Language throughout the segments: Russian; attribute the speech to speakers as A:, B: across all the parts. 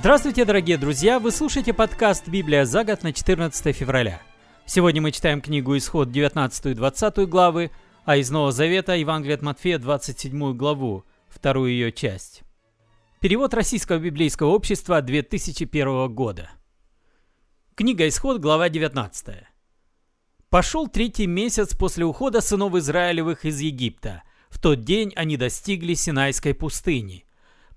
A: Здравствуйте, дорогие друзья! Вы слушаете подкаст «Библия за год» на 14 февраля. Сегодня мы читаем книгу «Исход» 19 и 20 главы, а из Нового Завета Евангелие от Матфея 27 главу, вторую ее часть. Перевод Российского библейского общества 2001 года. Книга «Исход», глава 19. Пошел третий месяц после ухода сынов Израилевых из Египта. В тот день они достигли Синайской пустыни –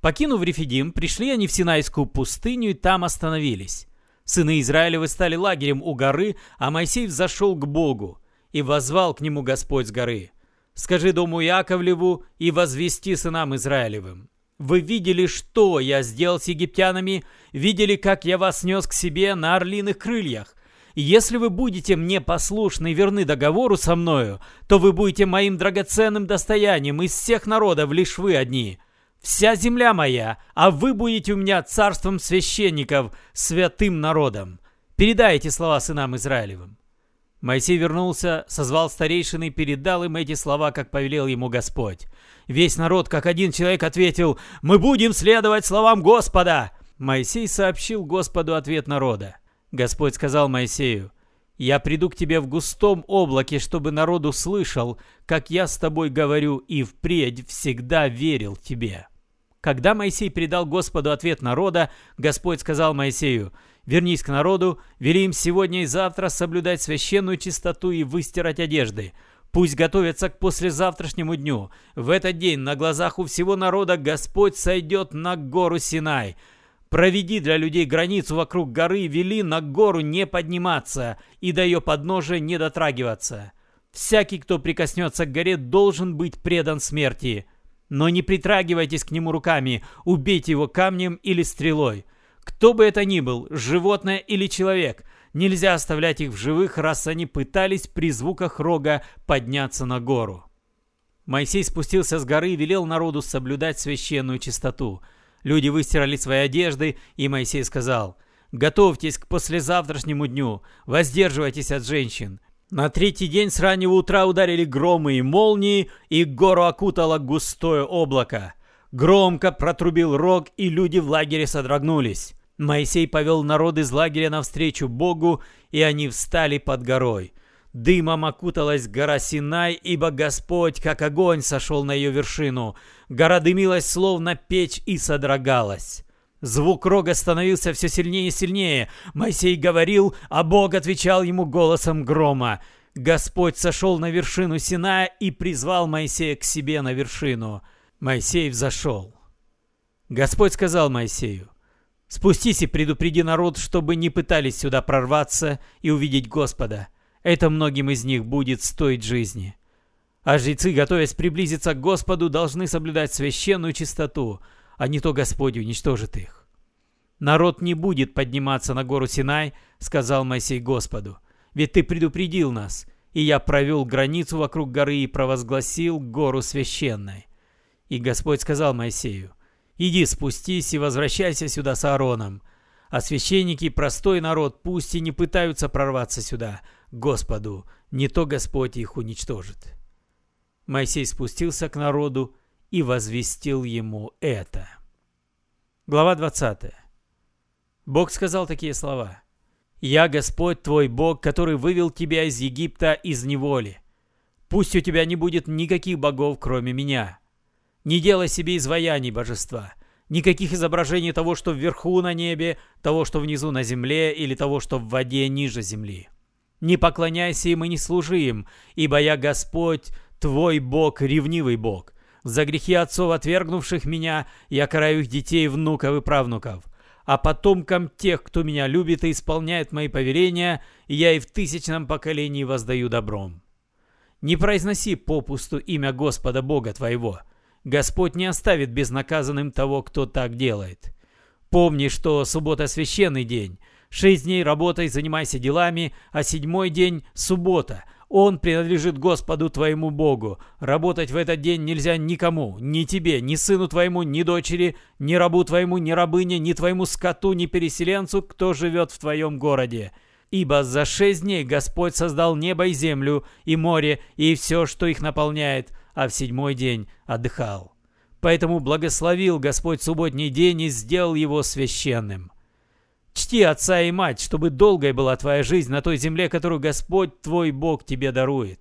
A: Покинув Рефидим, пришли они в Синайскую пустыню и там остановились. Сыны Израилевы стали лагерем у горы, а Моисей взошел к Богу и возвал к нему Господь с горы. «Скажи дому Яковлеву и возвести сынам Израилевым. Вы видели, что я сделал с египтянами, видели, как я вас нес к себе на орлиных крыльях. если вы будете мне послушны и верны договору со мною, то вы будете моим драгоценным достоянием из всех народов, лишь вы одни» вся земля моя, а вы будете у меня царством священников, святым народом. Передай эти слова сынам Израилевым». Моисей вернулся, созвал старейшины и передал им эти слова, как повелел ему Господь. Весь народ, как один человек, ответил «Мы будем следовать словам Господа!» Моисей сообщил Господу ответ народа. Господь сказал Моисею «Я приду к тебе в густом облаке, чтобы народ услышал, как я с тобой говорю, и впредь всегда верил тебе». Когда Моисей передал Господу ответ народа, Господь сказал Моисею, «Вернись к народу, вели им сегодня и завтра соблюдать священную чистоту и выстирать одежды. Пусть готовятся к послезавтрашнему дню. В этот день на глазах у всего народа Господь сойдет на гору Синай. Проведи для людей границу вокруг горы, вели на гору не подниматься и до ее подножия не дотрагиваться. Всякий, кто прикоснется к горе, должен быть предан смерти». Но не притрагивайтесь к нему руками, убейте его камнем или стрелой. Кто бы это ни был, животное или человек, нельзя оставлять их в живых, раз они пытались при звуках рога подняться на гору. Моисей спустился с горы и велел народу соблюдать священную чистоту. Люди выстирали свои одежды, и Моисей сказал, «Готовьтесь к послезавтрашнему дню, воздерживайтесь от женщин, на третий день с раннего утра ударили громы и молнии, и гору окутало густое облако. Громко протрубил рог, и люди в лагере содрогнулись. Моисей повел народ из лагеря навстречу Богу, и они встали под горой. Дымом окуталась гора Синай, ибо Господь, как огонь, сошел на ее вершину. Гора дымилась, словно печь, и содрогалась. Звук рога становился все сильнее и сильнее. Моисей говорил, а Бог отвечал ему голосом грома. Господь сошел на вершину Синая и призвал Моисея к себе на вершину. Моисей взошел. Господь сказал Моисею, «Спустись и предупреди народ, чтобы не пытались сюда прорваться и увидеть Господа. Это многим из них будет стоить жизни». А жрецы, готовясь приблизиться к Господу, должны соблюдать священную чистоту – а не то Господь уничтожит их. «Народ не будет подниматься на гору Синай», — сказал Моисей Господу, «ведь ты предупредил нас, и я провел границу вокруг горы и провозгласил гору священной». И Господь сказал Моисею, «Иди спустись и возвращайся сюда с Аароном, а священники простой народ пусть и не пытаются прорваться сюда, Господу, не то Господь их уничтожит». Моисей спустился к народу и возвестил ему это. Глава 20. Бог сказал такие слова. «Я Господь твой Бог, который вывел тебя из Египта из неволи. Пусть у тебя не будет никаких богов, кроме меня. Не делай себе изваяний божества, никаких изображений того, что вверху на небе, того, что внизу на земле или того, что в воде ниже земли. Не поклоняйся им и не служи им, ибо я Господь, твой Бог, ревнивый Бог, за грехи отцов, отвергнувших меня, я караю их детей, внуков и правнуков. А потомкам тех, кто меня любит и исполняет мои повеления, я и в тысячном поколении воздаю добром. Не произноси попусту имя Господа Бога твоего. Господь не оставит безнаказанным того, кто так делает. Помни, что суббота – священный день. Шесть дней работай, занимайся делами, а седьмой день – суббота, он принадлежит Господу твоему Богу. Работать в этот день нельзя никому, ни тебе, ни сыну твоему, ни дочери, ни рабу твоему, ни рабыне, ни твоему скоту, ни переселенцу, кто живет в твоем городе. Ибо за шесть дней Господь создал небо и землю, и море, и все, что их наполняет, а в седьмой день отдыхал. поэтому благословил Господь субботний день и сделал его священным. Чти отца и мать, чтобы долгой была твоя жизнь на той земле, которую Господь твой Бог тебе дарует.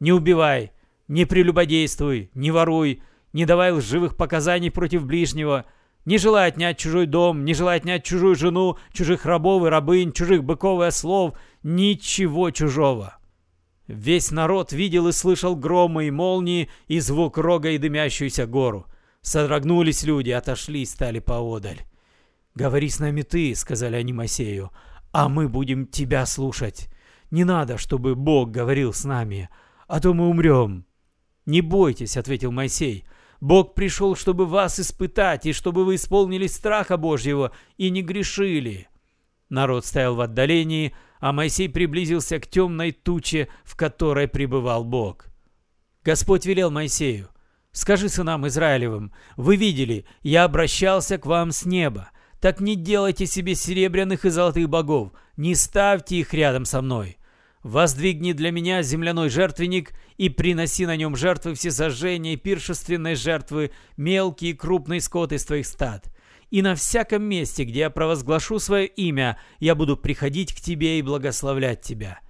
A: Не убивай, не прелюбодействуй, не воруй, не давай лживых показаний против ближнего, не желай отнять чужой дом, не желай отнять чужую жену, чужих рабов и рабынь, чужих быков и ослов, ничего чужого. Весь народ видел и слышал громы и молнии и звук рога и дымящуюся гору. Содрогнулись люди, отошли и стали поодаль. «Говори с нами ты», — сказали они Моисею, — «а мы будем тебя слушать. Не надо, чтобы Бог говорил с нами, а то мы умрем». «Не бойтесь», — ответил Моисей, — «Бог пришел, чтобы вас испытать, и чтобы вы исполнили страха Божьего и не грешили». Народ стоял в отдалении, а Моисей приблизился к темной туче, в которой пребывал Бог. Господь велел Моисею, «Скажи сынам Израилевым, вы видели, я обращался к вам с неба. Так не делайте себе серебряных и золотых богов, не ставьте их рядом со мной. Воздвигни для меня земляной жертвенник и приноси на нем жертвы всесожжения и пиршественной жертвы, мелкий и крупный скот из твоих стад. И на всяком месте, где я провозглашу свое имя, я буду приходить к тебе и благословлять тебя.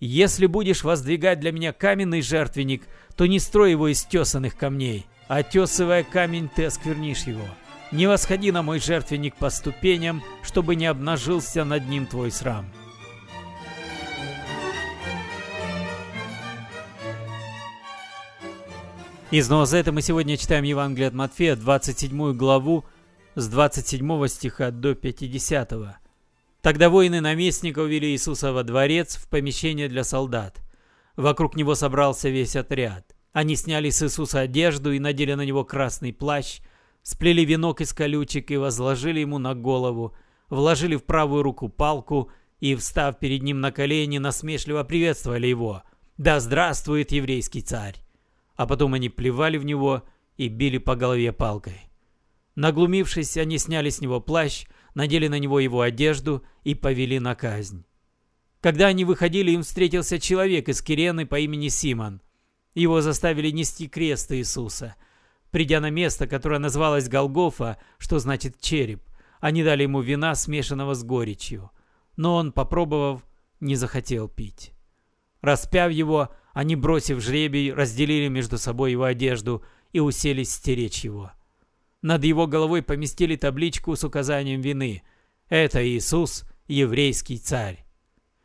A: Если будешь воздвигать для меня каменный жертвенник, то не строй его из тесанных камней, а тесывая камень, ты осквернишь его». Не восходи на мой жертвенник по ступеням, чтобы не обнажился над ним твой срам. Из Новозета мы сегодня читаем Евангелие от Матфея, 27 главу, с 27 стиха до 50. Тогда воины наместника увели Иисуса во дворец в помещение для солдат. Вокруг него собрался весь отряд. Они сняли с Иисуса одежду и надели на него красный плащ, сплели венок из колючек и возложили ему на голову, вложили в правую руку палку и, встав перед ним на колени, насмешливо приветствовали его. «Да здравствует еврейский царь!» А потом они плевали в него и били по голове палкой. Наглумившись, они сняли с него плащ, надели на него его одежду и повели на казнь. Когда они выходили, им встретился человек из Кирены по имени Симон. Его заставили нести крест Иисуса – Придя на место, которое называлось Голгофа, что значит череп, они дали ему вина, смешанного с горечью. Но он, попробовав, не захотел пить. Распяв его, они, бросив жребий, разделили между собой его одежду и уселись стеречь его. Над его головой поместили табличку с указанием вины. Это Иисус, еврейский царь.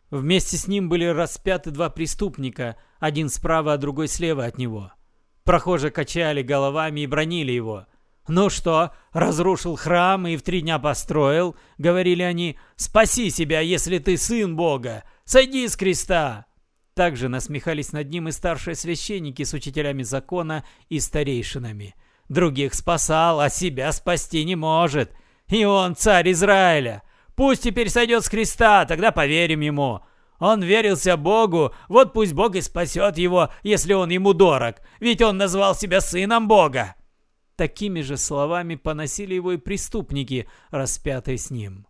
A: Вместе с ним были распяты два преступника, один справа, а другой слева от него – Прохожие качали головами и бронили его. «Ну что, разрушил храм и в три дня построил?» — говорили они. «Спаси себя, если ты сын Бога! Сойди с креста!» Также насмехались над ним и старшие священники с учителями закона и старейшинами. Других спасал, а себя спасти не может. И он царь Израиля. Пусть теперь сойдет с креста, тогда поверим ему. Он верился Богу, вот пусть Бог и спасет его, если он ему дорог, ведь он назвал себя сыном Бога. Такими же словами поносили его и преступники, распятые с ним.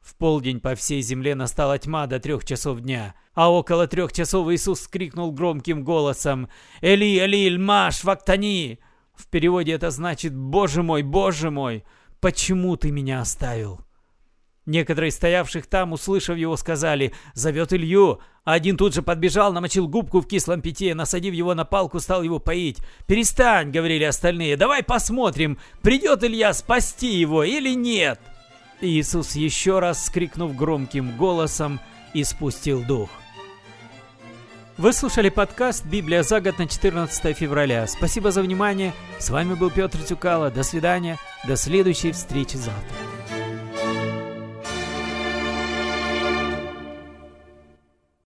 A: В полдень по всей земле настала тьма до трех часов дня, а около трех часов Иисус скрикнул громким голосом «Эли, Эли, Маш, Вактани!» В переводе это значит «Боже мой, Боже мой, почему ты меня оставил?» Некоторые стоявших там, услышав его, сказали «Зовет Илью». А один тут же подбежал, намочил губку в кислом питье, насадив его на палку, стал его поить. «Перестань», — говорили остальные, — «давай посмотрим, придет Илья спасти его или нет». Иисус еще раз, скрикнув громким голосом, испустил дух. Вы слушали подкаст «Библия за год» на 14 февраля. Спасибо за внимание. С вами был Петр Тюкало. До свидания. До следующей встречи завтра.